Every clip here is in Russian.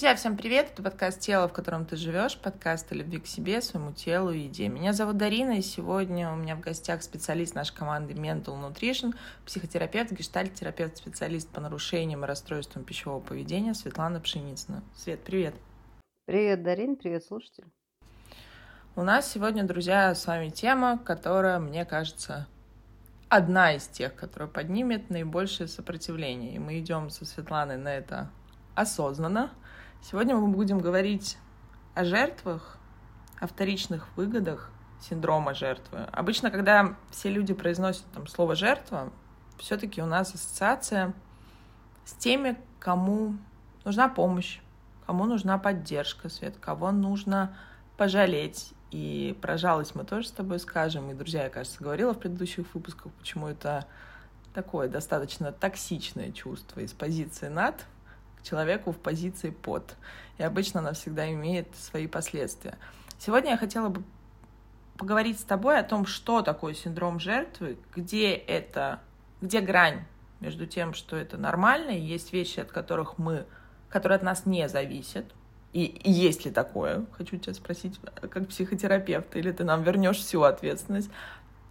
Друзья, всем привет! Это подкаст «Тело, в котором ты живешь», подкаст о любви к себе, своему телу и еде. Меня зовут Дарина, и сегодня у меня в гостях специалист нашей команды Mental Nutrition, психотерапевт, гештальт-терапевт, специалист по нарушениям и расстройствам пищевого поведения Светлана Пшеницына. Свет, привет! Привет, Дарин, привет, слушатель. У нас сегодня, друзья, с вами тема, которая, мне кажется, одна из тех, которая поднимет наибольшее сопротивление. И мы идем со Светланой на это осознанно. Сегодня мы будем говорить о жертвах, о вторичных выгодах синдрома жертвы. Обычно, когда все люди произносят там слово жертва, все-таки у нас ассоциация с теми, кому нужна помощь, кому нужна поддержка, Свет, кого нужно пожалеть. И про жалость мы тоже с тобой скажем. И, друзья, я, кажется, говорила в предыдущих выпусках, почему это такое достаточно токсичное чувство из позиции над человеку в позиции под. И обычно она всегда имеет свои последствия. Сегодня я хотела бы поговорить с тобой о том, что такое синдром жертвы, где это, где грань между тем, что это нормально, и есть вещи, от которых мы, которые от нас не зависят, и, и есть ли такое, хочу тебя спросить, как психотерапевт, или ты нам вернешь всю ответственность,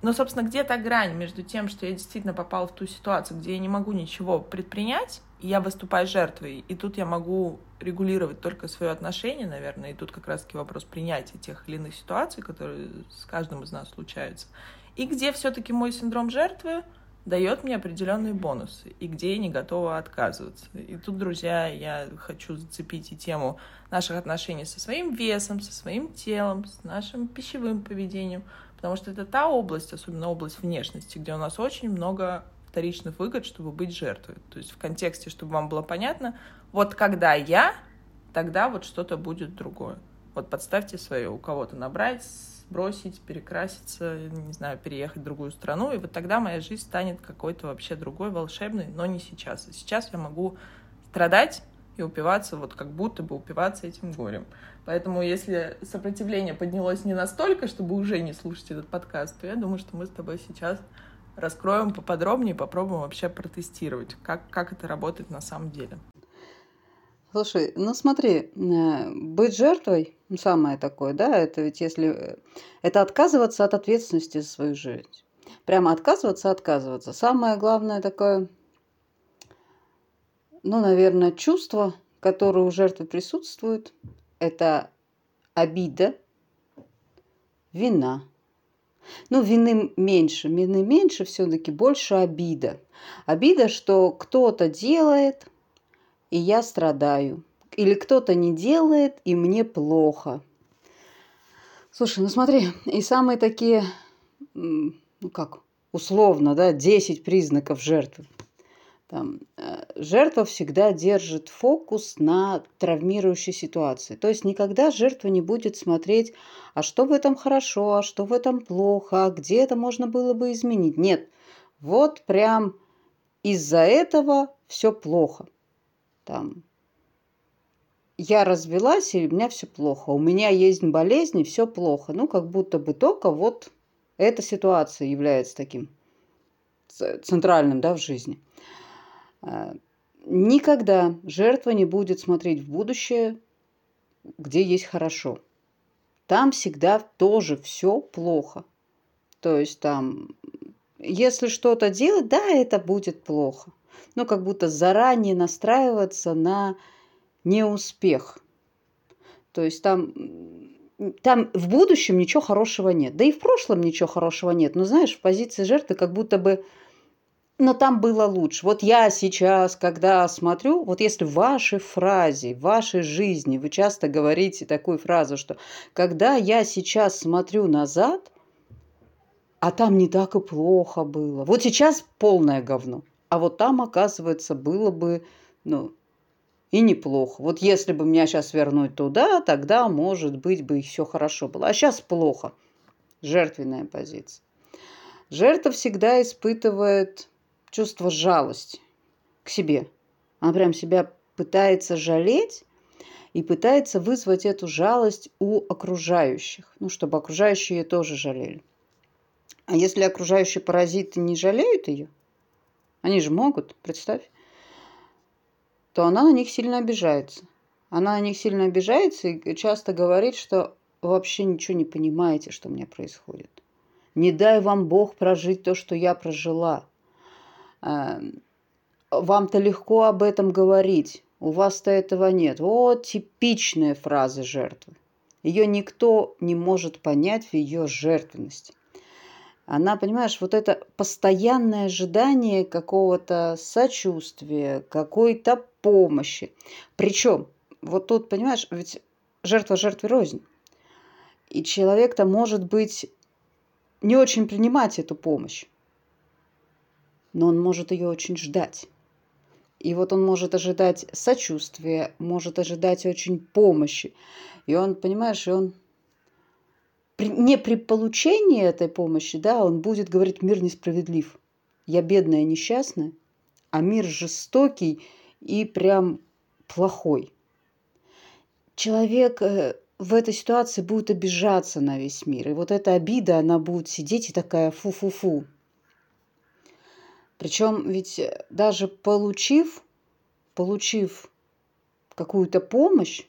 но, собственно, где то грань между тем, что я действительно попала в ту ситуацию, где я не могу ничего предпринять, и я выступаю жертвой, и тут я могу регулировать только свое отношение, наверное, и тут как раз-таки вопрос принятия тех или иных ситуаций, которые с каждым из нас случаются, и где все-таки мой синдром жертвы дает мне определенные бонусы, и где я не готова отказываться. И тут, друзья, я хочу зацепить и тему наших отношений со своим весом, со своим телом, с нашим пищевым поведением, потому что это та область, особенно область внешности, где у нас очень много вторичных выгод, чтобы быть жертвой. То есть в контексте, чтобы вам было понятно, вот когда я, тогда вот что-то будет другое. Вот подставьте свое, у кого-то набрать, бросить, перекраситься, не знаю, переехать в другую страну, и вот тогда моя жизнь станет какой-то вообще другой, волшебной, но не сейчас. Сейчас я могу страдать и упиваться, вот как будто бы упиваться этим горем. Поэтому если сопротивление поднялось не настолько, чтобы уже не слушать этот подкаст, то я думаю, что мы с тобой сейчас раскроем поподробнее, попробуем вообще протестировать, как, как это работает на самом деле. Слушай, ну смотри, э, быть жертвой, самое такое, да, это ведь если... Э, это отказываться от ответственности за свою жизнь. Прямо отказываться, отказываться. Самое главное такое, ну, наверное, чувство, которое у жертвы присутствует, это обида, вина. Ну, вины меньше, вины меньше, все-таки больше обида. Обида, что кто-то делает, и я страдаю. Или кто-то не делает, и мне плохо. Слушай, ну смотри, и самые такие, ну как, условно, да, 10 признаков жертвы. Там, э, жертва всегда держит фокус на травмирующей ситуации. То есть никогда жертва не будет смотреть, а что в этом хорошо, а что в этом плохо, а где это можно было бы изменить. Нет, вот прям из-за этого все плохо. Там, я развелась, и у меня все плохо. У меня есть болезнь, и все плохо. Ну, как будто бы только вот эта ситуация является таким центральным да, в жизни. А, никогда жертва не будет смотреть в будущее, где есть хорошо. Там всегда тоже все плохо. То есть там, если что-то делать, да, это будет плохо. Но как будто заранее настраиваться на неуспех. То есть там, там в будущем ничего хорошего нет. Да и в прошлом ничего хорошего нет. Но знаешь, в позиции жертвы как будто бы но там было лучше. Вот я сейчас, когда смотрю, вот если в вашей фразе, в вашей жизни вы часто говорите такую фразу, что когда я сейчас смотрю назад, а там не так и плохо было. Вот сейчас полное говно. А вот там, оказывается, было бы, ну, и неплохо. Вот если бы меня сейчас вернуть туда, тогда, может быть, бы и все хорошо было. А сейчас плохо. Жертвенная позиция. Жертва всегда испытывает чувство жалости к себе. Она прям себя пытается жалеть и пытается вызвать эту жалость у окружающих, ну, чтобы окружающие ее тоже жалели. А если окружающие паразиты не жалеют ее, они же могут, представь, то она на них сильно обижается. Она на них сильно обижается и часто говорит, что вообще ничего не понимаете, что у меня происходит. Не дай вам Бог прожить то, что я прожила. Эм, вам-то легко об этом говорить. У вас-то этого нет. Вот типичные фразы жертвы. Ее никто не может понять в ее жертвенности. Она, понимаешь, вот это постоянное ожидание какого-то сочувствия, какой-то помощи. Причем, вот тут, понимаешь, ведь жертва жертве рознь. И человек-то может быть не очень принимать эту помощь, но он может ее очень ждать. И вот он может ожидать сочувствия, может ожидать очень помощи. И он, понимаешь, и он не при получении этой помощи, да, он будет говорить, мир несправедлив. Я бедная, несчастная, а мир жестокий и прям плохой. Человек э, в этой ситуации будет обижаться на весь мир. И вот эта обида, она будет сидеть и такая фу-фу-фу. Причем ведь э, даже получив, получив какую-то помощь,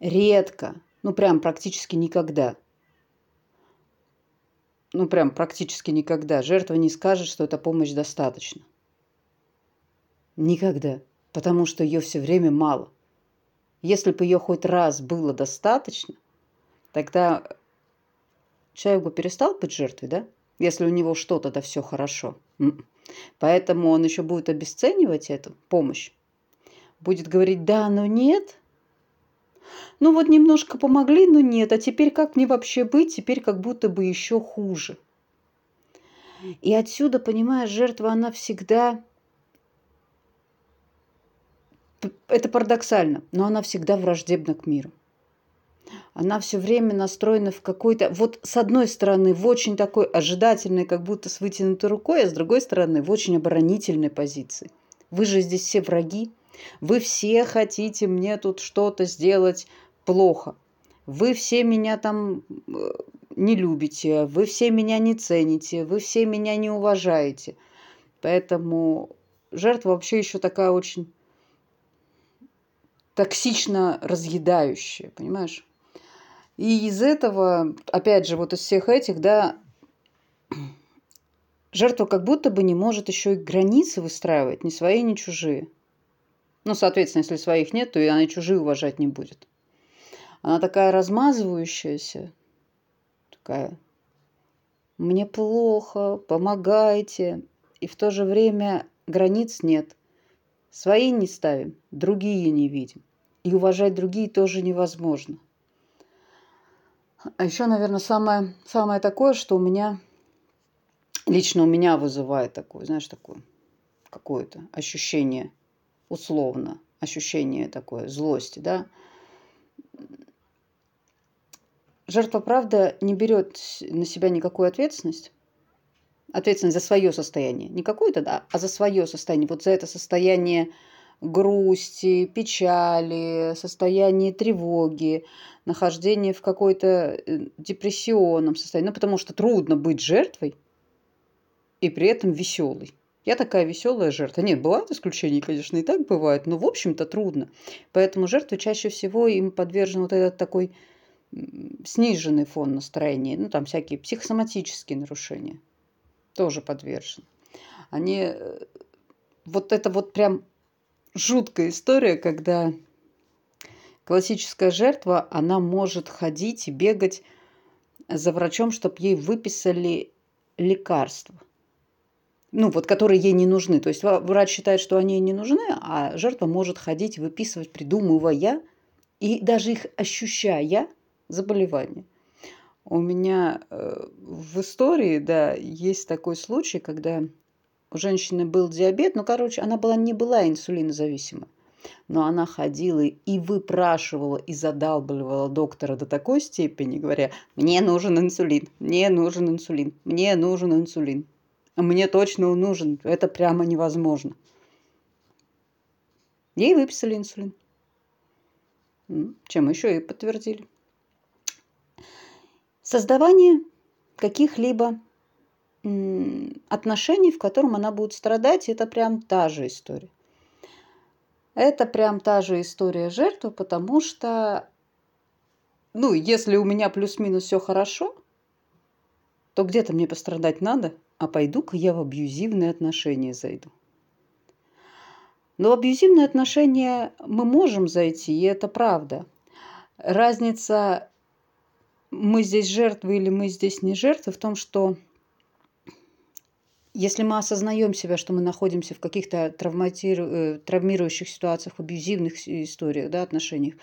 редко ну, прям практически никогда. Ну, прям практически никогда. Жертва не скажет, что эта помощь достаточно. Никогда. Потому что ее все время мало. Если бы ее хоть раз было достаточно, тогда человек бы перестал быть жертвой, да? Если у него что-то, да все хорошо. Поэтому он еще будет обесценивать эту помощь. Будет говорить, да, но нет, ну вот немножко помогли, но нет. А теперь как мне вообще быть? Теперь как будто бы еще хуже. И отсюда, понимаешь, жертва, она всегда... Это парадоксально, но она всегда враждебна к миру. Она все время настроена в какой-то... Вот с одной стороны, в очень такой ожидательной, как будто с вытянутой рукой, а с другой стороны, в очень оборонительной позиции. Вы же здесь все враги. Вы все хотите мне тут что-то сделать плохо. Вы все меня там э, не любите, вы все меня не цените, вы все меня не уважаете. Поэтому жертва вообще еще такая очень токсично разъедающая, понимаешь? И из этого, опять же, вот из всех этих, да, жертва как будто бы не может еще и границы выстраивать, ни свои, ни чужие. Ну, соответственно, если своих нет, то и она чужие уважать не будет. Она такая размазывающаяся, такая «мне плохо, помогайте». И в то же время границ нет. Свои не ставим, другие не видим. И уважать другие тоже невозможно. А еще, наверное, самое, самое такое, что у меня, лично у меня вызывает такое, знаешь, такое какое-то ощущение, условно, ощущение такое злости, да, жертва, правда, не берет на себя никакую ответственность. Ответственность за свое состояние. Не какое-то, да, а за свое состояние. Вот за это состояние грусти, печали, состояние тревоги, нахождение в какой-то э, депрессионном состоянии. Ну, потому что трудно быть жертвой и при этом веселой. Я такая веселая жертва. Нет, бывают исключения, конечно, и так бывает, но в общем-то трудно. Поэтому жертвы чаще всего им подвержен вот этот такой сниженный фон настроения, ну там всякие психосоматические нарушения тоже подвержены. Они, э, вот это вот прям жуткая история, когда классическая жертва, она может ходить и бегать за врачом, чтобы ей выписали лекарства. Ну, вот, которые ей не нужны. То есть врач считает, что они ей не нужны, а жертва может ходить, выписывать, придумывая и даже их ощущая заболевания. У меня э, в истории, да, есть такой случай, когда у женщины был диабет, ну, короче, она была, не была инсулинозависима, но она ходила и выпрашивала, и задалбливала доктора до такой степени, говоря, мне нужен инсулин, мне нужен инсулин, мне нужен инсулин. Мне точно он нужен, это прямо невозможно. Ей выписали инсулин. Чем еще и подтвердили. Создавание каких-либо отношений, в котором она будет страдать, это прям та же история. Это прям та же история жертвы, потому что, ну, если у меня плюс-минус все хорошо, то где-то мне пострадать надо, а пойду-ка я в абьюзивные отношения зайду. Но в абьюзивные отношения мы можем зайти, и это правда. Разница, мы здесь жертвы или мы здесь не жертвы, в том, что если мы осознаем себя, что мы находимся в каких-то э, травмирующих ситуациях, абьюзивных историях, да, отношениях,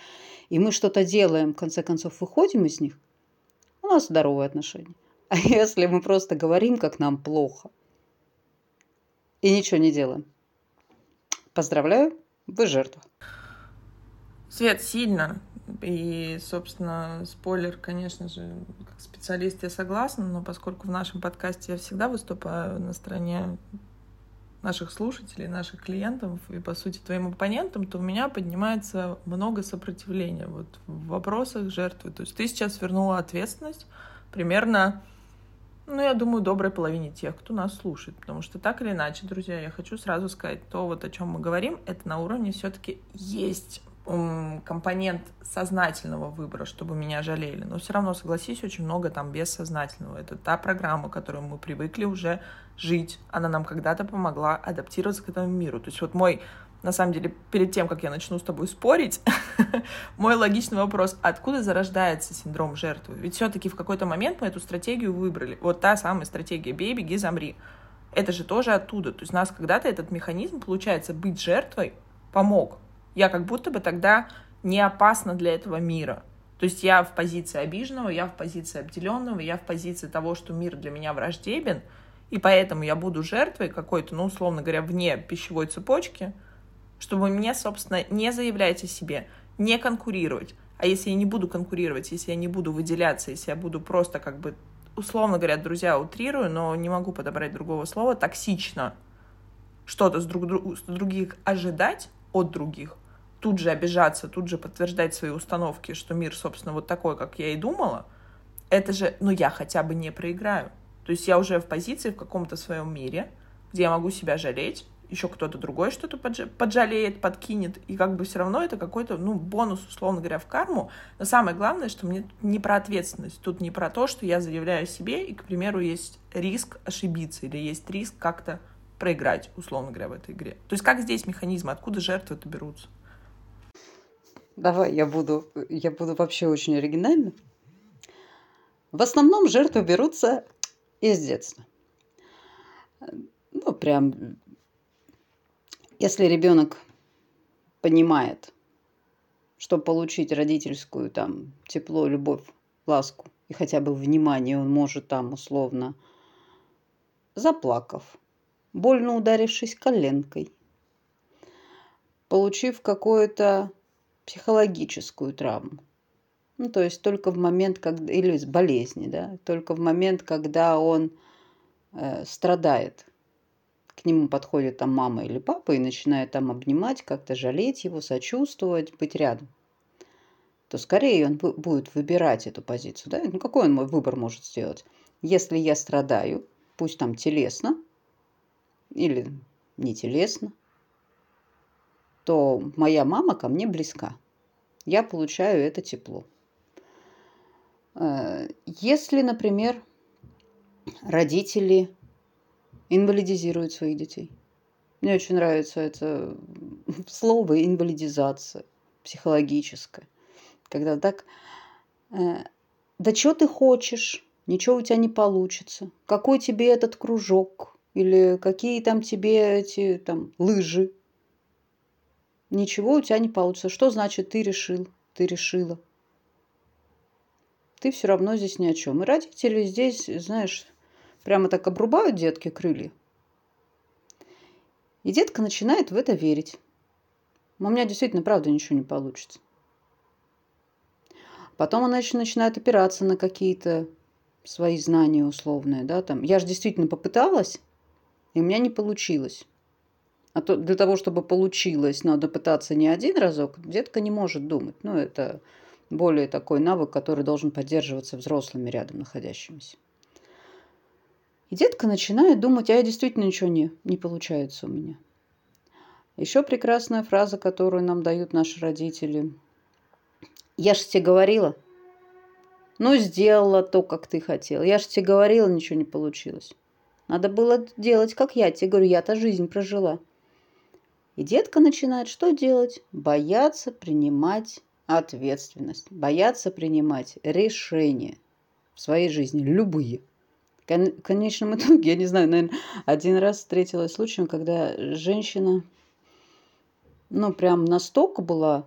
и мы что-то делаем, в конце концов выходим из них, у нас здоровые отношения. А если мы просто говорим, как нам плохо, и ничего не делаем, поздравляю, вы жертва. Свет сильно. И, собственно, спойлер, конечно же, как специалист я согласна, но поскольку в нашем подкасте я всегда выступаю на стороне наших слушателей, наших клиентов и, по сути, твоим оппонентам, то у меня поднимается много сопротивления вот в вопросах жертвы. То есть ты сейчас вернула ответственность примерно ну, я думаю, доброй половине тех, кто нас слушает. Потому что так или иначе, друзья, я хочу сразу сказать, то вот о чем мы говорим, это на уровне все-таки есть компонент сознательного выбора, чтобы меня жалели. Но все равно, согласись, очень много там бессознательного. Это та программа, которую мы привыкли уже жить. Она нам когда-то помогла адаптироваться к этому миру. То есть вот мой на самом деле, перед тем, как я начну с тобой спорить, мой логичный вопрос, откуда зарождается синдром жертвы? Ведь все-таки в какой-то момент мы эту стратегию выбрали. Вот та самая стратегия «бей, беги, замри». Это же тоже оттуда. То есть нас когда-то этот механизм, получается, быть жертвой помог. Я как будто бы тогда не опасна для этого мира. То есть я в позиции обиженного, я в позиции обделенного, я в позиции того, что мир для меня враждебен, и поэтому я буду жертвой какой-то, ну, условно говоря, вне пищевой цепочки – чтобы мне, собственно, не заявлять о себе, не конкурировать. А если я не буду конкурировать, если я не буду выделяться, если я буду просто как бы, условно говоря, друзья, утрирую, но не могу подобрать другого слова, токсично что-то с, друг, с других ожидать от других, тут же обижаться, тут же подтверждать свои установки, что мир, собственно, вот такой, как я и думала, это же, ну, я хотя бы не проиграю. То есть я уже в позиции в каком-то своем мире, где я могу себя жалеть, еще кто-то другой что-то поджалеет, подкинет, и как бы все равно это какой-то, ну, бонус, условно говоря, в карму. Но самое главное, что мне не про ответственность, тут не про то, что я заявляю себе, и, к примеру, есть риск ошибиться, или есть риск как-то проиграть, условно говоря, в этой игре. То есть как здесь механизмы, откуда жертвы-то берутся? Давай, я буду, я буду вообще очень оригинальна. В основном жертвы берутся из детства. Ну, прям если ребенок понимает, что получить родительскую там тепло, любовь, ласку и хотя бы внимание он может там условно, заплакав, больно ударившись коленкой, получив какую-то психологическую травму. Ну, то есть только в момент, когда, или с болезни, да, только в момент, когда он э, страдает – к нему подходит там мама или папа и начинает там обнимать, как-то жалеть его, сочувствовать, быть рядом, то скорее он будет выбирать эту позицию. Да? Ну какой он мой выбор может сделать? Если я страдаю, пусть там телесно или не телесно, то моя мама ко мне близка. Я получаю это тепло. Э, если, например, родители инвалидизируют своих детей. Мне очень нравится это слово инвалидизация психологическая. Когда так, э, да что ты хочешь, ничего у тебя не получится. Какой тебе этот кружок? Или какие там тебе эти там лыжи? Ничего у тебя не получится. Что значит ты решил, ты решила? Ты все равно здесь ни о чем. И родители здесь, знаешь, Прямо так обрубают детки крылья. И детка начинает в это верить. У меня действительно, правда, ничего не получится. Потом она еще начинает опираться на какие-то свои знания условные, да, там. Я же действительно попыталась, и у меня не получилось. А то для того, чтобы получилось, надо пытаться не один разок. Детка не может думать. Ну, это более такой навык, который должен поддерживаться взрослыми рядом находящимися. И детка начинает думать, а я действительно ничего не, не получается у меня. Еще прекрасная фраза, которую нам дают наши родители. Я же тебе говорила. Ну, сделала то, как ты хотел. Я же тебе говорила, ничего не получилось. Надо было делать, как я тебе говорю. Я-то жизнь прожила. И детка начинает что делать? Бояться принимать ответственность, бояться принимать решения в своей жизни, любые. В конечном итоге, я не знаю, наверное, один раз встретилась случаем, когда женщина, ну, прям настолько была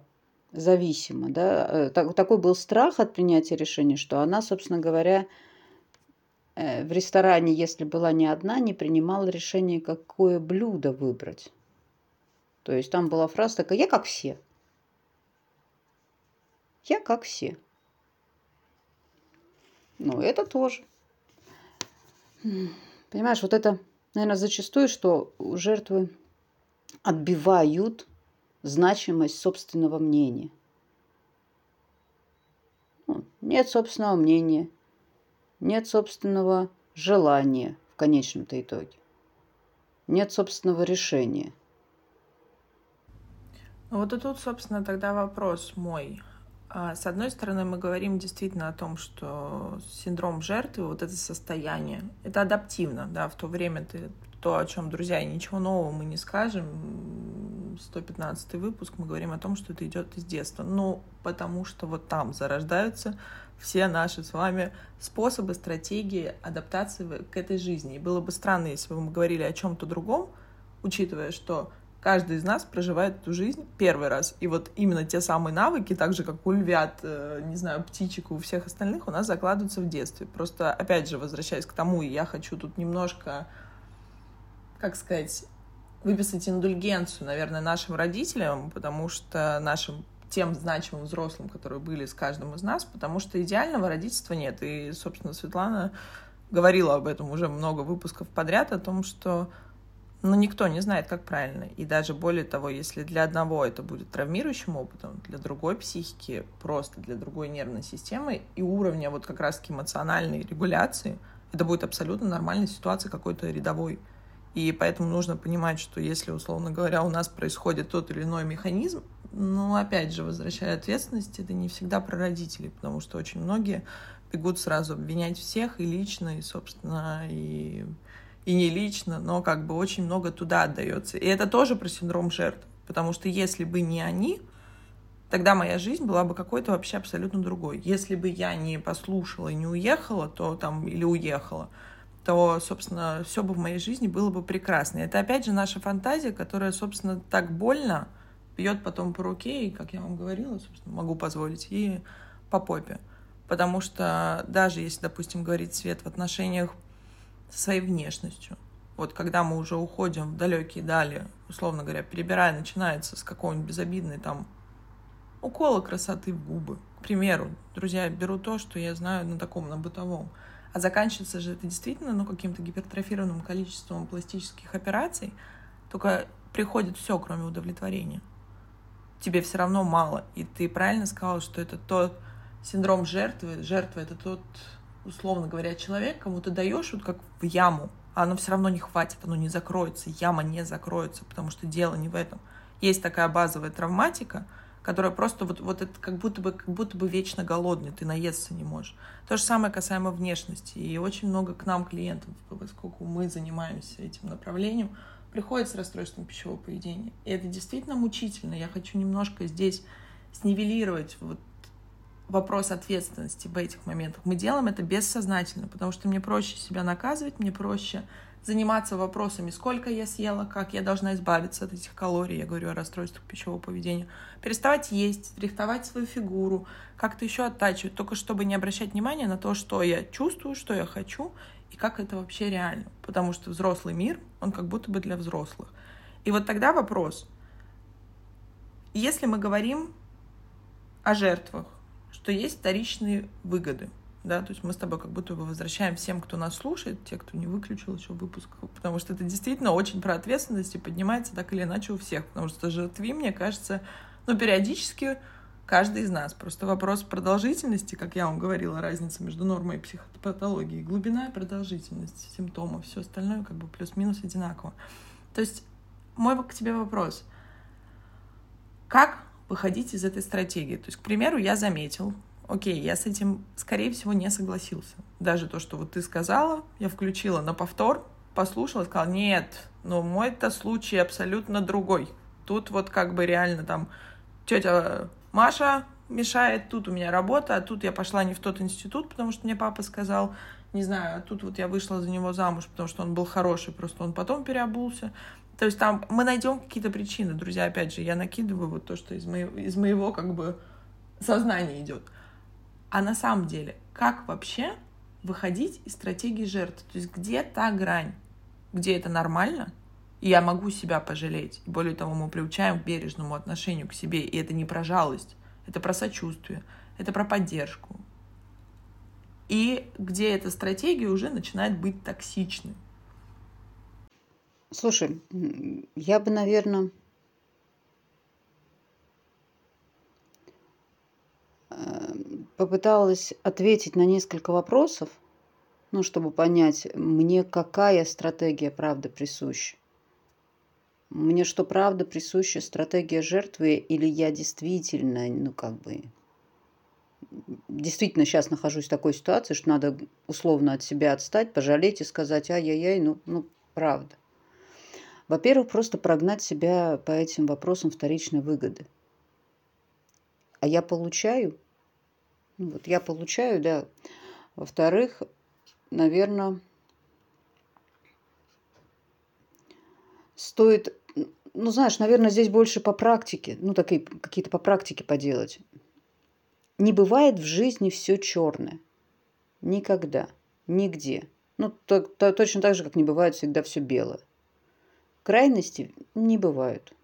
зависима, да, э, так, такой был страх от принятия решения, что она, собственно говоря, э, в ресторане, если была не одна, не принимала решение, какое блюдо выбрать. То есть там была фраза такая, я как все. Я как все. Ну, это тоже. Понимаешь, вот это, наверное, зачастую, что жертвы отбивают значимость собственного мнения. Ну, нет собственного мнения, нет собственного желания в конечном-то итоге, нет собственного решения. Вот и тут, собственно, тогда вопрос мой. А, с одной стороны, мы говорим действительно о том, что синдром жертвы, вот это состояние, это адаптивно, да, в то время ты то, о чем, друзья, ничего нового мы не скажем. 115 выпуск мы говорим о том, что это идет из детства. Ну, потому что вот там зарождаются все наши с вами способы, стратегии адаптации к этой жизни. И было бы странно, если бы мы говорили о чем-то другом, учитывая, что каждый из нас проживает эту жизнь первый раз. И вот именно те самые навыки, так же, как у львят, э, не знаю, птичек у всех остальных, у нас закладываются в детстве. Просто, опять же, возвращаясь к тому, я хочу тут немножко, как сказать, выписать индульгенцию, наверное, нашим родителям, потому что нашим тем значимым взрослым, которые были с каждым из нас, потому что идеального родительства нет. И, собственно, Светлана говорила об этом уже много выпусков подряд, о том, что но никто не знает, как правильно. И даже более того, если для одного это будет травмирующим опытом, для другой психики, просто для другой нервной системы и уровня вот как раз-таки эмоциональной регуляции, это будет абсолютно нормальная ситуация какой-то рядовой. И поэтому нужно понимать, что если, условно говоря, у нас происходит тот или иной механизм, ну, опять же, возвращая ответственность, это не всегда про родителей, потому что очень многие бегут сразу обвинять всех и лично, и, собственно, и и не лично, но как бы очень много туда отдается. И это тоже про синдром жертв, потому что если бы не они, тогда моя жизнь была бы какой-то вообще абсолютно другой. Если бы я не послушала и не уехала, то там, или уехала, то, собственно, все бы в моей жизни было бы прекрасно. Это, опять же, наша фантазия, которая, собственно, так больно бьет потом по руке, и, как я вам говорила, собственно, могу позволить, и по попе. Потому что даже если, допустим, говорить Свет в отношениях со своей внешностью. Вот когда мы уже уходим в далекие дали, условно говоря, перебирая, начинается с какого-нибудь безобидной там укола красоты в губы. К примеру, друзья, беру то, что я знаю на таком, на бытовом. А заканчивается же это действительно ну, каким-то гипертрофированным количеством пластических операций, только приходит все, кроме удовлетворения. Тебе все равно мало. И ты правильно сказала, что это тот синдром жертвы. Жертва — это тот условно говоря, человек, кому ты даешь вот как в яму, а оно все равно не хватит, оно не закроется, яма не закроется, потому что дело не в этом. Есть такая базовая травматика, которая просто вот, вот это как будто бы, как будто бы вечно голодный, ты наесться не можешь. То же самое касаемо внешности. И очень много к нам клиентов, поскольку мы занимаемся этим направлением, приходят с расстройством пищевого поведения. И это действительно мучительно. Я хочу немножко здесь снивелировать вот вопрос ответственности в этих моментах. Мы делаем это бессознательно, потому что мне проще себя наказывать, мне проще заниматься вопросами, сколько я съела, как я должна избавиться от этих калорий, я говорю о расстройствах пищевого поведения, переставать есть, рихтовать свою фигуру, как-то еще оттачивать, только чтобы не обращать внимания на то, что я чувствую, что я хочу и как это вообще реально. Потому что взрослый мир, он как будто бы для взрослых. И вот тогда вопрос, если мы говорим о жертвах, что есть вторичные выгоды. Да, то есть мы с тобой как будто бы возвращаем всем, кто нас слушает, те, кто не выключил еще выпуск, потому что это действительно очень про ответственность и поднимается так или иначе у всех, потому что жертви, мне кажется, ну, периодически каждый из нас. Просто вопрос продолжительности, как я вам говорила, разница между нормой и психопатологией, глубина и продолжительность симптомов, все остальное как бы плюс-минус одинаково. То есть мой к тебе вопрос — Как выходить из этой стратегии? То есть, к примеру, я заметил, окей, я с этим, скорее всего, не согласился. Даже то, что вот ты сказала, я включила на повтор, послушала, сказала, нет, но мой-то случай абсолютно другой. Тут вот как бы реально там тетя Маша мешает, тут у меня работа, а тут я пошла не в тот институт, потому что мне папа сказал, не знаю, а тут вот я вышла за него замуж, потому что он был хороший, просто он потом переобулся. То есть там мы найдем какие-то причины, друзья, опять же, я накидываю вот то, что из моего, из моего как бы сознания идет. А на самом деле, как вообще выходить из стратегии жертвы? То есть где та грань, где это нормально, и я могу себя пожалеть. Более того, мы приучаем к бережному отношению к себе, и это не про жалость, это про сочувствие, это про поддержку. И где эта стратегия уже начинает быть токсичной. Слушай, я бы, наверное, попыталась ответить на несколько вопросов, ну, чтобы понять, мне какая стратегия правда присуща. Мне что, правда присуща стратегия жертвы, или я действительно, ну, как бы, действительно сейчас нахожусь в такой ситуации, что надо условно от себя отстать, пожалеть и сказать, ай-яй-яй, ну, ну, правда. Во-первых, просто прогнать себя по этим вопросам вторичной выгоды. А я получаю? Ну, вот я получаю, да. Во-вторых, наверное, стоит, ну, знаешь, наверное, здесь больше по практике, ну, такие какие-то по практике поделать. Не бывает в жизни все черное. Никогда. Нигде. Ну, то, то, точно так же, как не бывает всегда все белое. Крайности не бывают.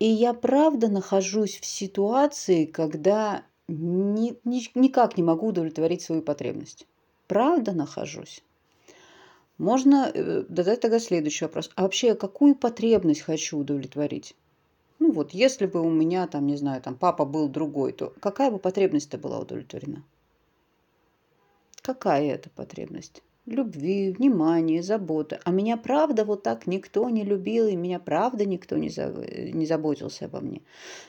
И я правда нахожусь в ситуации, когда ни, ни, никак не могу удовлетворить свою потребность. Правда нахожусь. Можно э, задать тогда следующий вопрос. А вообще, какую потребность хочу удовлетворить? Ну вот, если бы у меня, там, не знаю, там папа был другой, то какая бы потребность-то была удовлетворена? Какая это потребность? Любви, внимания, заботы. А меня правда вот так никто не любил, и меня правда никто не, за... не заботился обо мне.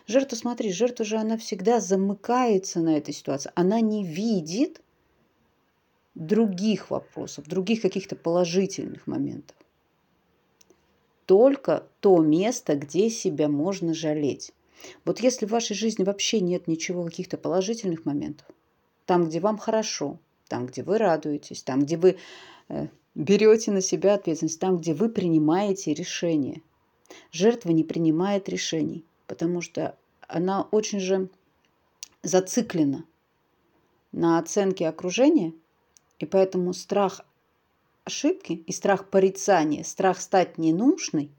Жертва, смотри, жертва же она всегда замыкается на этой ситуации. Она не видит, других вопросов, других каких-то положительных моментов. Только то место, где себя можно жалеть. Вот если в вашей жизни вообще нет ничего, каких-то положительных моментов, там, где вам хорошо, там, где вы радуетесь, там, где вы э, берете на себя ответственность, там, где вы принимаете решения. Жертва не принимает решений, потому что она очень же зациклена на оценке окружения – и поэтому страх ошибки и страх порицания, страх стать ненужной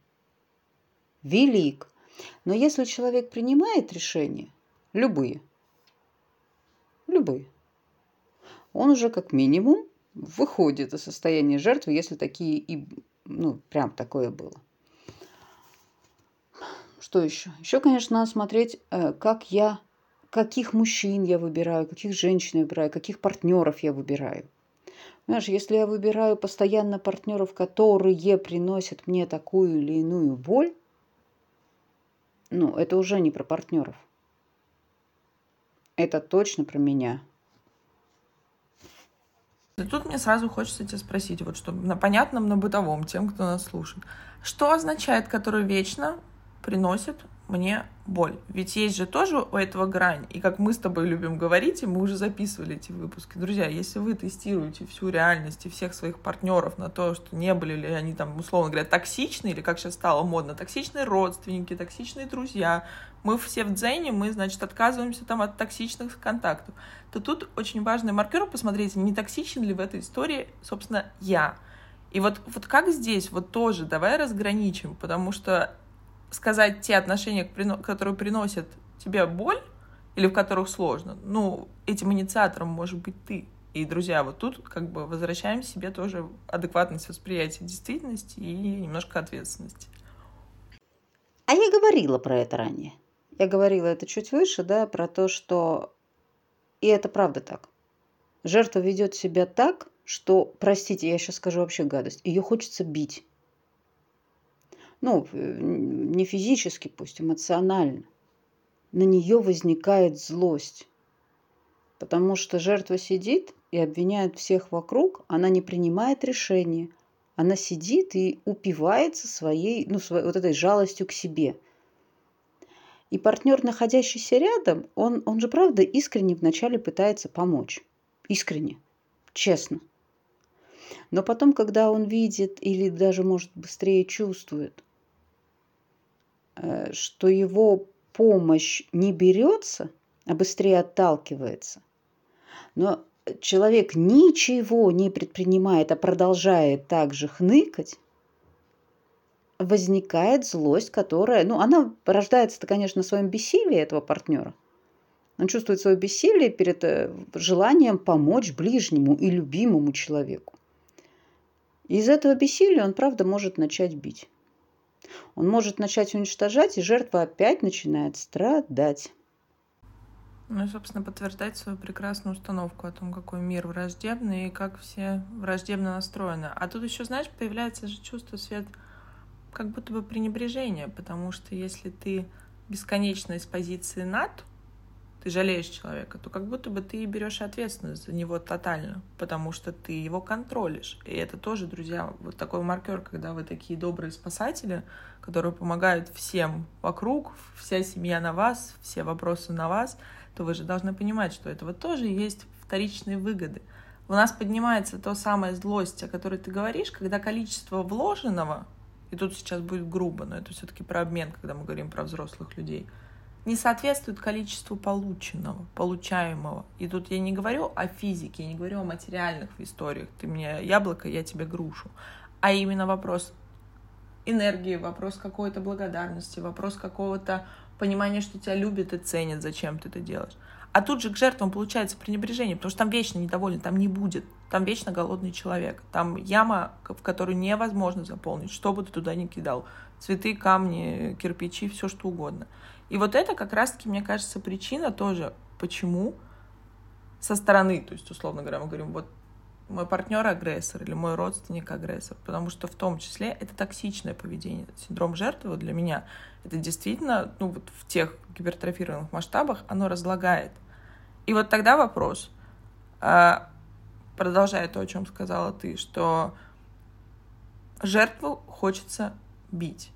велик. Но если человек принимает решения, любые, любые, он уже как минимум выходит из состояния жертвы, если такие и, ну, прям такое было. Что еще? Еще, конечно, надо смотреть, э, как я, каких мужчин я выбираю, каких женщин я выбираю, каких партнеров я выбираю. Знаешь, если я выбираю постоянно партнеров, которые приносят мне такую или иную боль, ну, это уже не про партнеров. Это точно про меня. И тут мне сразу хочется тебя спросить, вот чтобы на понятном, на бытовом, тем, кто нас слушает. Что означает, который вечно приносит мне боль. Ведь есть же тоже у этого грань. И как мы с тобой любим говорить, и мы уже записывали эти выпуски. Друзья, если вы тестируете всю реальность и всех своих партнеров на то, что не были ли они там, условно говоря, токсичны, или как сейчас стало модно, токсичные родственники, токсичные друзья, мы все в дзене, мы, значит, отказываемся там от токсичных контактов, то тут очень важный маркер посмотреть, не токсичен ли в этой истории, собственно, я. И вот, вот как здесь, вот тоже давай разграничим, потому что сказать те отношения, которые приносят тебе боль, или в которых сложно, ну, этим инициатором может быть ты. И, друзья, вот тут как бы возвращаем себе тоже адекватность восприятия действительности и немножко ответственности. А я говорила про это ранее. Я говорила это чуть выше, да, про то, что... И это правда так. Жертва ведет себя так, что, простите, я сейчас скажу вообще гадость, ее хочется бить. ну, не физически, пусть эмоционально, на нее возникает злость. Потому что жертва сидит и обвиняет всех вокруг, она не принимает решения. Она сидит и упивается своей, ну, своей, вот этой жалостью к себе. И партнер, находящийся рядом, он, он же правда искренне вначале пытается помочь. Искренне, честно. Но потом, когда он видит или даже, может, быстрее чувствует, э, что его помощь не берется, а быстрее отталкивается, но человек ничего не предпринимает, а продолжает также хныкать, возникает злость, которая, ну, она порождается-то, конечно, на своем бессилии этого партнера. Он чувствует свое бессилие перед э, желанием помочь ближнему и любимому человеку. из этого бессилия он, правда, может начать бить. Он может начать уничтожать, и жертва опять начинает страдать. Ну и, собственно, подтверждать свою прекрасную установку о том, какой мир враждебный и как все враждебно настроены. А тут еще, знаешь, появляется же чувство свет как будто бы пренебрежения, потому что если ты бесконечно из позиции над, ты жалеешь человека, то как будто бы ты берешь ответственность за него тотально, потому что ты его контролишь. И это тоже, друзья, вот такой маркер, когда вы такие добрые спасатели, которые помогают всем вокруг, вся семья на вас, все вопросы на вас, то вы же должны понимать, что этого тоже есть вторичные выгоды. У нас поднимается то самое злость, о которой ты говоришь, когда количество вложенного, и тут сейчас будет грубо, но это все-таки про обмен, когда мы говорим про взрослых людей – не соответствует количеству полученного, получаемого. И тут я не говорю о физике, я не говорю о материальных историях. Ты мне яблоко, я тебе грушу. А именно вопрос энергии, вопрос какой-то благодарности, вопрос какого-то понимания, что тебя любят и ценят, зачем ты это делаешь. А тут же к жертвам получается пренебрежение, потому что там вечно недоволен, там не будет. Там вечно голодный человек. Там яма, в которую невозможно заполнить, что бы ты туда ни кидал. Цветы, камни, кирпичи, все что угодно. И вот это как раз-таки, мне кажется, причина тоже, почему со стороны, то есть, условно говоря, мы говорим, вот мой партнер агрессор или мой родственник агрессор, потому что в том числе это токсичное поведение. Синдром жертвы для меня это действительно, ну вот в тех гипертрофированных масштабах оно разлагает. И вот тогда вопрос, а, продолжая то, о чем сказала ты, что жертву хочется бить.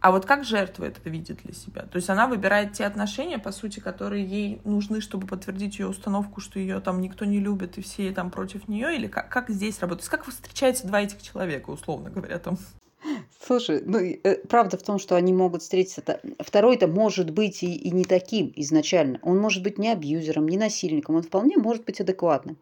А вот как жертва это видит для себя? То есть она выбирает те отношения, по сути, которые ей нужны, чтобы подтвердить ее установку, что ее там никто не любит и все там против нее, или как, как здесь есть как встречаются два этих человека, условно говоря, там? Слушай, ну, э, правда в том, что они могут встретиться. Второй-то может быть и, и не таким изначально. Он может быть не абьюзером, не насильником. Он вполне может быть адекватным.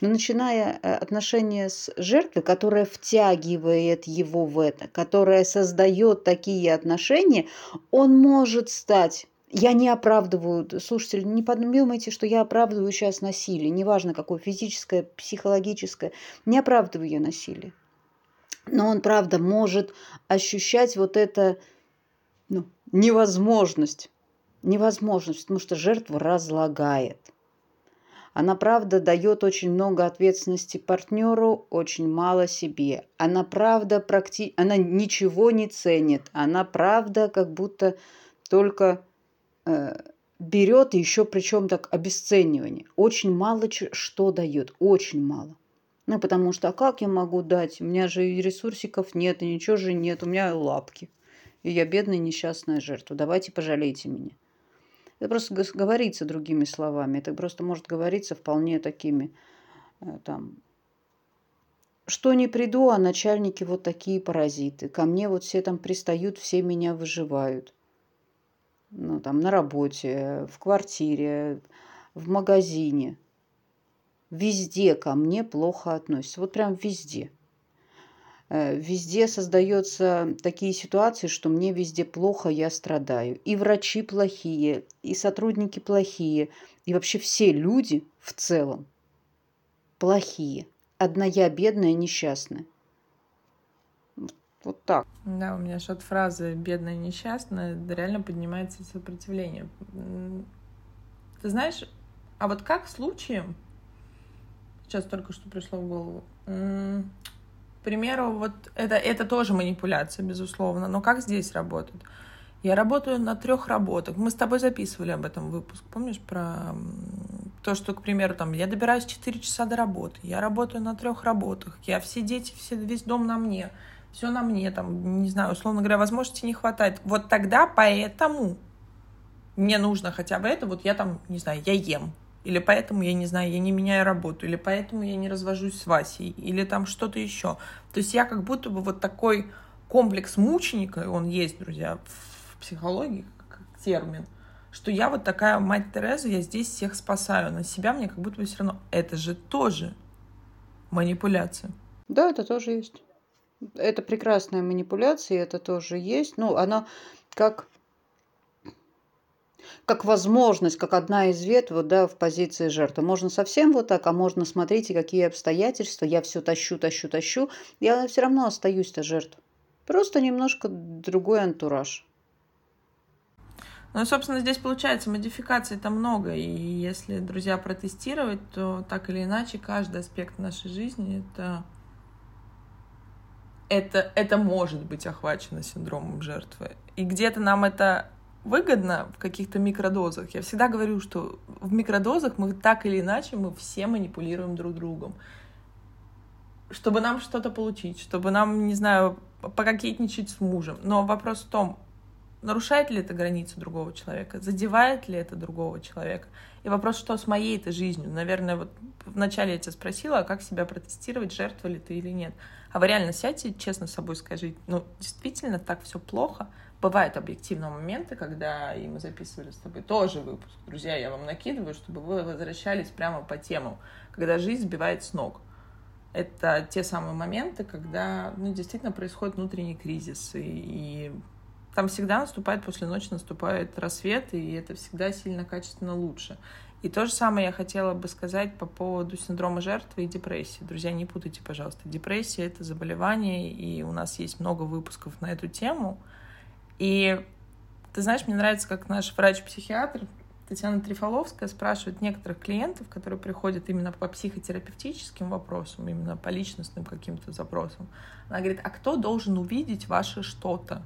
Но начиная э, отношения с жертвой, которая втягивает его в это, которая создает такие отношения, он может стать я не оправдываю, слушатели, не подумайте, что я оправдываю сейчас насилие, неважно какое, физическое, психологическое, не оправдываю я насилие но он, правда, может ощущать вот это ну, невозможность, невозможность, потому что жертву разлагает. Она, правда, дает очень много ответственности партнеру, очень мало себе. Она, правда, практи... она ничего не ценит. Она, правда, как будто только э, берет, еще причем так обесценивание. Очень мало что дает, очень мало. Ну, потому что, а как я могу дать? У меня же и ресурсиков нет, и ничего же нет, у меня лапки. И я бедная несчастная жертва. Давайте пожалейте меня. Это просто говорится другими словами. Это просто может говориться вполне такими э, там что не приду, а начальники вот такие паразиты. Ко мне вот все там пристают, все меня выживают. Ну, там, на работе, в квартире, в магазине везде ко мне плохо относятся. Вот прям везде. Э, везде создаются такие ситуации, что мне везде плохо, я страдаю. И врачи плохие, и сотрудники плохие, и вообще все люди в целом плохие. Одна я бедная, несчастная. Вот так. Да, у меня же от фразы «бедная, несчастная» реально поднимается сопротивление. Ты знаешь, а вот как случаем Сейчас только что пришло в голову. примеру, вот это, это тоже манипуляция, безусловно. Но как здесь работает? Я работаю на трех работах. Мы с тобой записывали об этом выпуск. Помнишь про то, что, к примеру, там, я добираюсь 4 часа до работы, я работаю на трех работах, я все дети, все, весь дом на мне, все на мне, там, не знаю, условно говоря, возможности не хватает. Вот тогда поэтому мне нужно хотя бы это, вот я там, не знаю, я ем, или поэтому я не знаю, я не меняю работу, или поэтому я не развожусь с Васей, или там что-то еще. То есть я как будто бы вот такой комплекс мученика, он есть, друзья, в психологии как термин, что я вот такая мать Тереза, я здесь всех спасаю, на себя мне как будто бы все равно. Это же тоже манипуляция. Да, это тоже есть. Это прекрасная манипуляция, это тоже есть. Ну, она как как возможность, как одна из ветвь вот, да, в позиции жертвы. Можно совсем вот так, а можно, смотрите, какие обстоятельства, я все тащу, тащу, тащу, я все равно остаюсь-то жертвой. Просто немножко другой антураж. Ну, собственно, здесь получается модификаций там много, и если, друзья, протестировать, то так или иначе каждый аспект нашей жизни это это, это может быть охвачено синдромом жертвы. И где-то нам это выгодно в каких-то микродозах. Я всегда говорю, что в микродозах мы так или иначе мы все манипулируем друг другом. Чтобы нам что-то получить, чтобы нам, не знаю, пококетничать с мужем. Но вопрос в том, нарушает ли это границы другого человека, задевает ли это другого человека. И вопрос, что с моей этой жизнью. Наверное, вот вначале я тебя спросила, а как себя протестировать, жертва ли ты или нет. А вы реально сядьте, честно с собой скажите, ну, действительно так все плохо, бывают объективные моменты, когда, и мы записывали с тобой тоже выпуск, друзья, я вам накидываю, чтобы вы возвращались прямо по темам, когда жизнь сбивает с ног. Это те самые моменты, когда ну, действительно происходит внутренний кризис, и, и там всегда наступает после ночи, наступает рассвет, и это всегда сильно качественно лучше. И то же самое я хотела бы сказать по поводу синдрома жертвы и депрессии. Друзья, не путайте, пожалуйста. Депрессия — это заболевание, и у нас есть много выпусков на эту тему — и ты знаешь, мне нравится, как наш врач-психиатр Татьяна Трифоловская спрашивает некоторых клиентов, которые приходят именно по психотерапевтическим вопросам, именно по личностным каким-то запросам. Она говорит, а кто должен увидеть ваше что-то?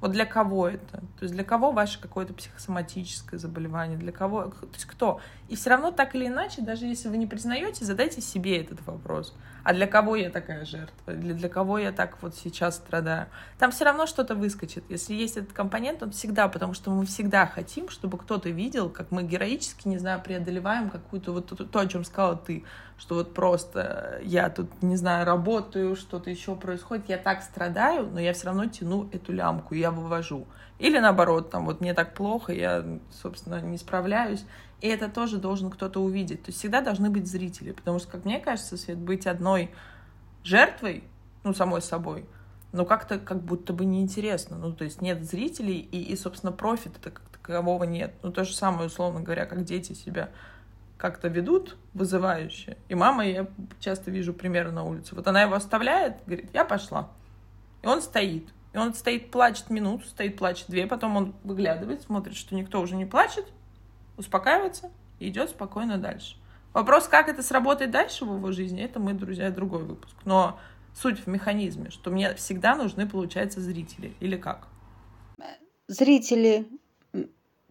Вот для кого это? То есть для кого ваше какое-то психосоматическое заболевание? Для кого? То есть кто? И все равно так или иначе, даже если вы не признаете, задайте себе этот вопрос. А для кого я такая жертва? Для, для кого я так вот сейчас страдаю? Там все равно что-то выскочит. Если есть этот компонент, он всегда, потому что мы всегда хотим, чтобы кто-то видел, как мы героически, не знаю, преодолеваем какую-то вот то, то о чем сказала ты, что вот просто я тут, не знаю, работаю, что-то еще происходит, я так страдаю, но я все равно тяну эту лямку, я вывожу. Или наоборот, там вот мне так плохо, я, собственно, не справляюсь. И это тоже должен кто-то увидеть. То есть всегда должны быть зрители. Потому что, как мне кажется, Свет, быть одной жертвой, ну, самой собой, ну, как-то как будто бы неинтересно. Ну, то есть нет зрителей, и, и собственно, профита как такового нет. Ну, то же самое, условно говоря, как дети себя как-то ведут вызывающе. И мама, я часто вижу примеры на улице. Вот она его оставляет, говорит, я пошла. И он стоит. И он стоит, плачет минуту, стоит, плачет две, потом он выглядывает, смотрит, что никто уже не плачет, успокаивается и идет спокойно дальше. Вопрос, как это сработает дальше в его жизни, это мы, друзья, другой выпуск. Но суть в механизме, что мне всегда нужны, получается, зрители. Или как? Зрители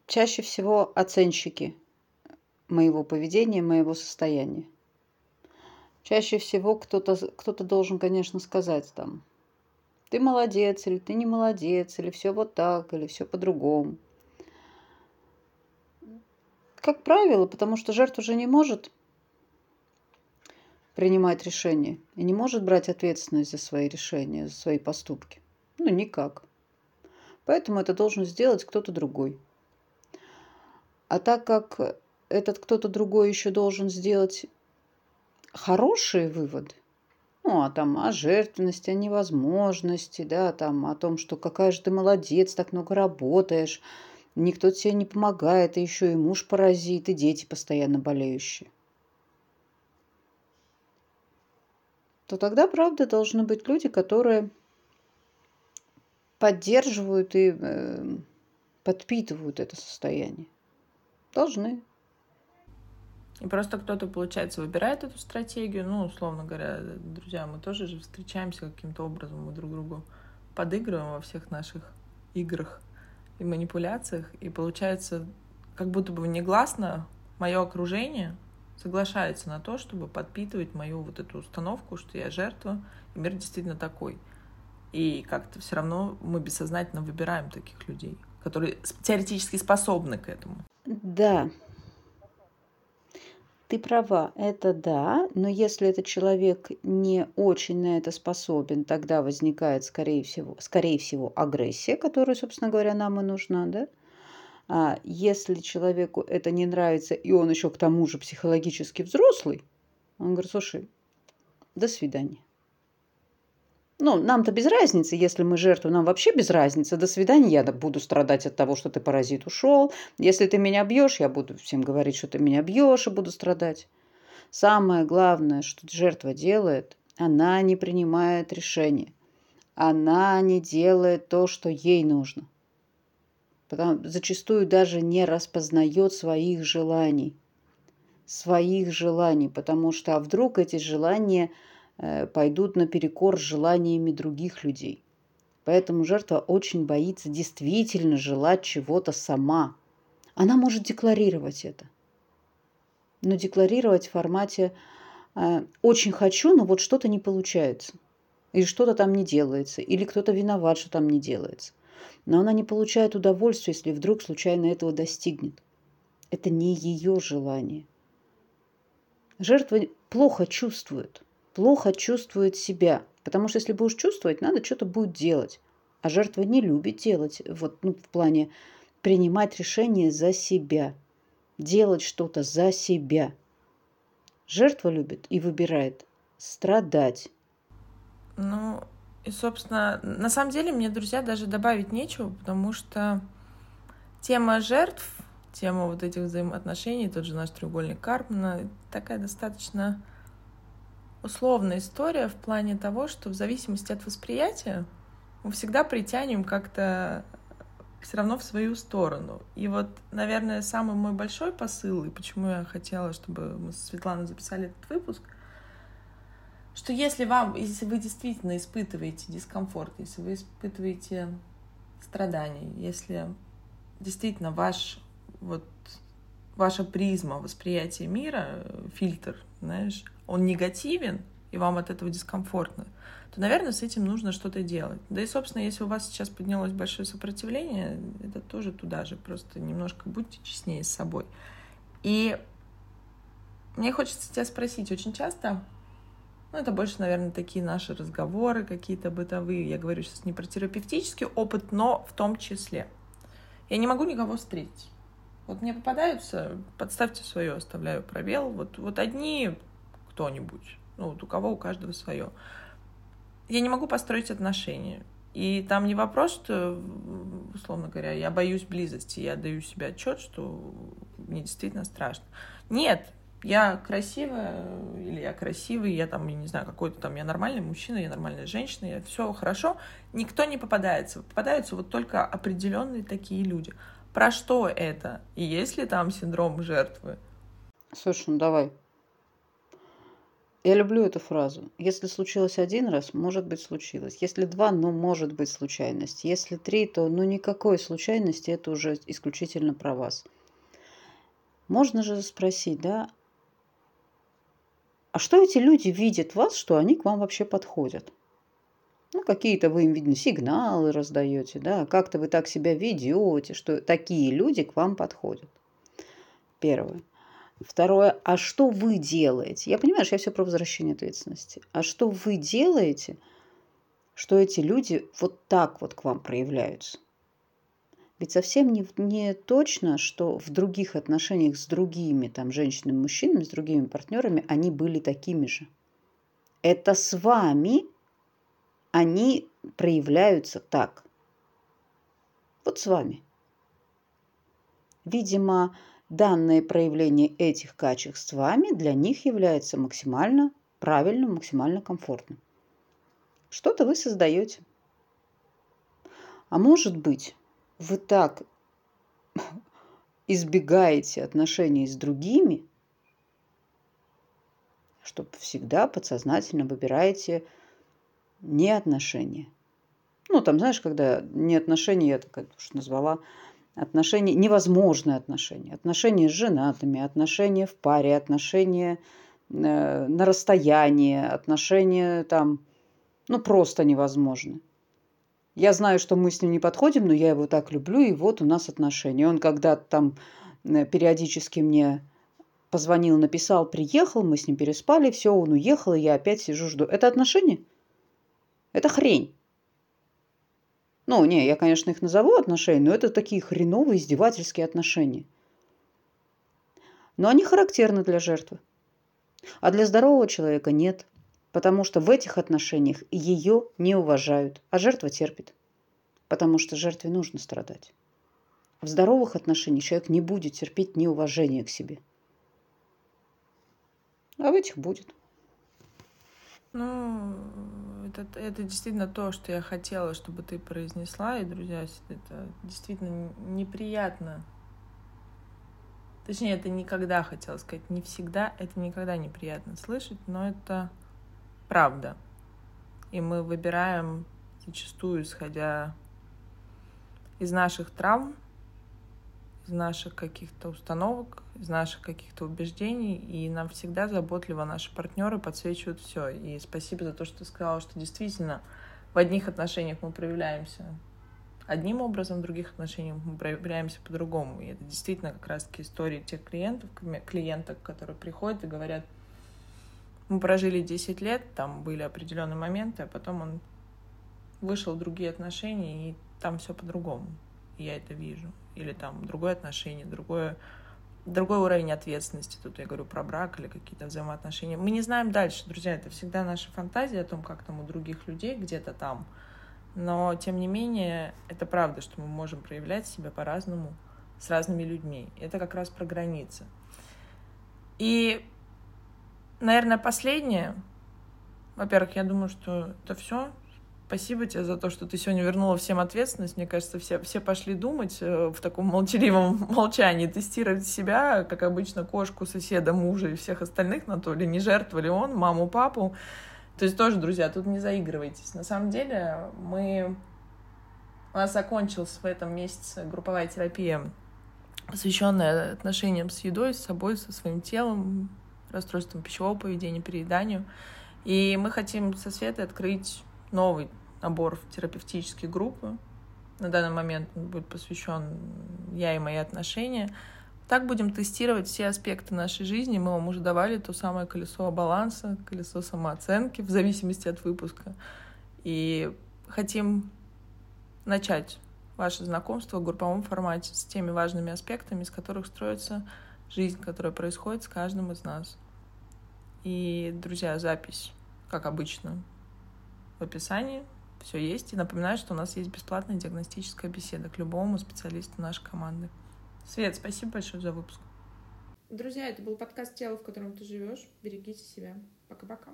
чаще всего оценщики моего поведения, моего состояния. Чаще всего кто-то кто должен, конечно, сказать там, ты молодец, или ты не молодец, или все вот так, или все по-другому. Как правило, потому что жертва уже не может принимать решения и не может брать ответственность за свои решения, за свои поступки. Ну, никак. Поэтому это должен сделать кто-то другой. А так как этот кто-то другой еще должен сделать хорошие выводы, ну, а там о жертвенности, о невозможности, да, там о том, что какая же ты молодец, так много работаешь, никто тебе не помогает, и еще и муж паразит, и дети постоянно болеющие. то тогда, правда, должны быть люди, которые поддерживают и э, подпитывают это состояние. Должны. И просто кто-то, получается, выбирает эту стратегию. Ну, условно говоря, друзья, мы тоже же встречаемся каким-то образом, мы друг другу подыгрываем во всех наших играх и манипуляциях. И получается, как будто бы негласно мое окружение соглашается на то, чтобы подпитывать мою вот эту установку, что я жертва, и мир действительно такой. И как-то все равно мы бессознательно выбираем таких людей, которые теоретически способны к этому. Да, ты права, это да, но если этот человек не очень на это способен, тогда возникает, скорее всего, скорее всего агрессия, которая, собственно говоря, нам и нужна, да? А если человеку это не нравится, и он еще к тому же психологически взрослый, он говорит, слушай, до свидания. Ну, нам-то без разницы, если мы жертвы, нам вообще без разницы. До свидания, я буду страдать от того, что ты паразит ушел. Если ты меня бьешь, я буду всем говорить, что ты меня бьешь, и буду страдать. Самое главное, что жертва делает, она не принимает решения. Она не делает то, что ей нужно. Потому, зачастую даже не распознает своих желаний. Своих желаний, потому что а вдруг эти желания – пойдут наперекор с желаниями других людей. Поэтому жертва очень боится действительно желать чего-то сама. Она может декларировать это. Но декларировать в формате э, «очень хочу, но вот что-то не получается». Или что-то там не делается. Или кто-то виноват, что там не делается. Но она не получает удовольствия, если вдруг случайно этого достигнет. Это не ее желание. Жертва плохо чувствует – плохо чувствует себя. Потому что если будешь чувствовать, надо что-то будет делать. А жертва не любит делать, вот, ну, в плане принимать решения за себя, делать что-то за себя. Жертва любит и выбирает страдать. Ну, и, собственно, на самом деле мне, друзья, даже добавить нечего, потому что тема жертв, тема вот этих взаимоотношений, тот же наш треугольник Карпмана, такая достаточно условная история в плане того, что в зависимости от восприятия мы всегда притянем как-то все равно в свою сторону. И вот, наверное, самый мой большой посыл, и почему я хотела, чтобы мы с Светланой записали этот выпуск, что если вам, если вы действительно испытываете дискомфорт, если вы испытываете страдания, если действительно ваш вот ваша призма восприятия мира, фильтр, знаешь, он негативен, и вам от этого дискомфортно, то, наверное, с этим нужно что-то делать. Да и, собственно, если у вас сейчас поднялось большое сопротивление, это тоже туда же. Просто немножко будьте честнее с собой. И мне хочется тебя спросить, очень часто, ну, это больше, наверное, такие наши разговоры какие-то бытовые. Я говорю сейчас не про терапевтический опыт, но в том числе. Я не могу никого встретить. Вот мне попадаются, подставьте свое, оставляю пробел. Вот, вот одни кто-нибудь. Ну, вот у кого, у каждого свое. Я не могу построить отношения. И там не вопрос, что, условно говоря, я боюсь близости, я даю себе отчет, что мне действительно страшно. Нет, я красивая, или я красивый, я там, я не знаю, какой-то там, я нормальный мужчина, я нормальная женщина, я все хорошо. Никто не попадается. Попадаются вот только определенные такие люди. Про что это? И есть ли там синдром жертвы? Слушай, ну давай я люблю эту фразу. Если случилось один раз, может быть случилось. Если два, ну может быть случайность. Если три, то ну никакой случайности, это уже исключительно про вас. Можно же спросить, да, а что эти люди видят в вас, что они к вам вообще подходят? Ну, какие-то вы им, видно, сигналы раздаете, да, как-то вы так себя ведете, что такие люди к вам подходят. Первое. Второе, а что вы делаете? Я понимаю, что я все про возвращение ответственности. А что вы делаете, что эти люди вот так вот к вам проявляются? Ведь совсем не, не точно, что в других отношениях с другими там, женщинами, мужчинами, с другими партнерами они были такими же. Это с вами они проявляются так. Вот с вами. Видимо, данное проявление этих качеств с вами для них является максимально правильным, максимально комфортным. Что-то вы создаете. А может быть, вы так избегаете отношений с другими, что всегда подсознательно выбираете не отношения. Ну, там, знаешь, когда не отношения, я так уж назвала, отношения, невозможные отношения. Отношения с женатыми, отношения в паре, отношения э, на расстоянии, отношения там, ну, просто невозможны. Я знаю, что мы с ним не подходим, но я его так люблю, и вот у нас отношения. Он когда-то там э, периодически мне позвонил, написал, приехал, мы с ним переспали, все, он уехал, и я опять сижу, жду. Это отношения? Это хрень. Ну, не, я, конечно, их назову отношения, но это такие хреновые издевательские отношения. Но они характерны для жертвы. А для здорового человека нет. Потому что в этих отношениях ее не уважают, а жертва терпит. Потому что жертве нужно страдать. В здоровых отношениях человек не будет терпеть неуважение к себе. А в этих будет. Ну, это, это действительно то, что я хотела, чтобы ты произнесла. И, друзья, это действительно неприятно. Точнее, это никогда хотела сказать. Не всегда, это никогда неприятно слышать, но это правда. И мы выбираем зачастую, исходя из наших травм, из наших каких-то установок, из наших каких-то убеждений, и нам всегда заботливо наши партнеры подсвечивают все. И спасибо за то, что ты сказала, что действительно в одних отношениях мы проявляемся одним образом, в других отношениях мы проявляемся по-другому. И это действительно как раз-таки истории тех клиентов, клиенток, которые приходят и говорят, мы прожили 10 лет, там были определенные моменты, а потом он вышел в другие отношения, и там все по-другому. Я это вижу. Или там другое отношение, другое, другой уровень ответственности. Тут я говорю про брак или какие-то взаимоотношения. Мы не знаем дальше, друзья. Это всегда наша фантазия о том, как там у других людей где-то там. Но, тем не менее, это правда, что мы можем проявлять себя по-разному с разными людьми. Это как раз про границы. И Наверное, последнее. Во-первых, я думаю, что это все. Спасибо тебе за то, что ты сегодня вернула всем ответственность. Мне кажется, все, все пошли думать э, в таком молчаливом молчании, тестировать себя, как обычно, кошку, соседа, мужа и всех остальных на то, ли не жертвовали он, маму, папу. То есть тоже, друзья, тут не заигрывайтесь. На самом деле мы... У нас закончилась в этом месяце групповая терапия, посвященная отношениям с едой, с собой, со своим телом, расстройством пищевого поведения, перееданию. И мы хотим со Светой открыть новый набор в терапевтические группы. На данный момент он будет посвящен я и мои отношения. Так будем тестировать все аспекты нашей жизни. Мы вам уже давали то самое колесо баланса, колесо самооценки в зависимости от выпуска. И хотим начать ваше знакомство в групповом формате с теми важными аспектами, из которых строится жизнь, которая происходит с каждым из нас. И, друзья, запись, как обычно, в описании. Все есть. И напоминаю, что у нас есть бесплатная диагностическая беседа к любому специалисту нашей команды. Свет, спасибо большое за выпуск. Друзья, это был подкаст «Тело, в котором ты живешь». Берегите себя. Пока-пока.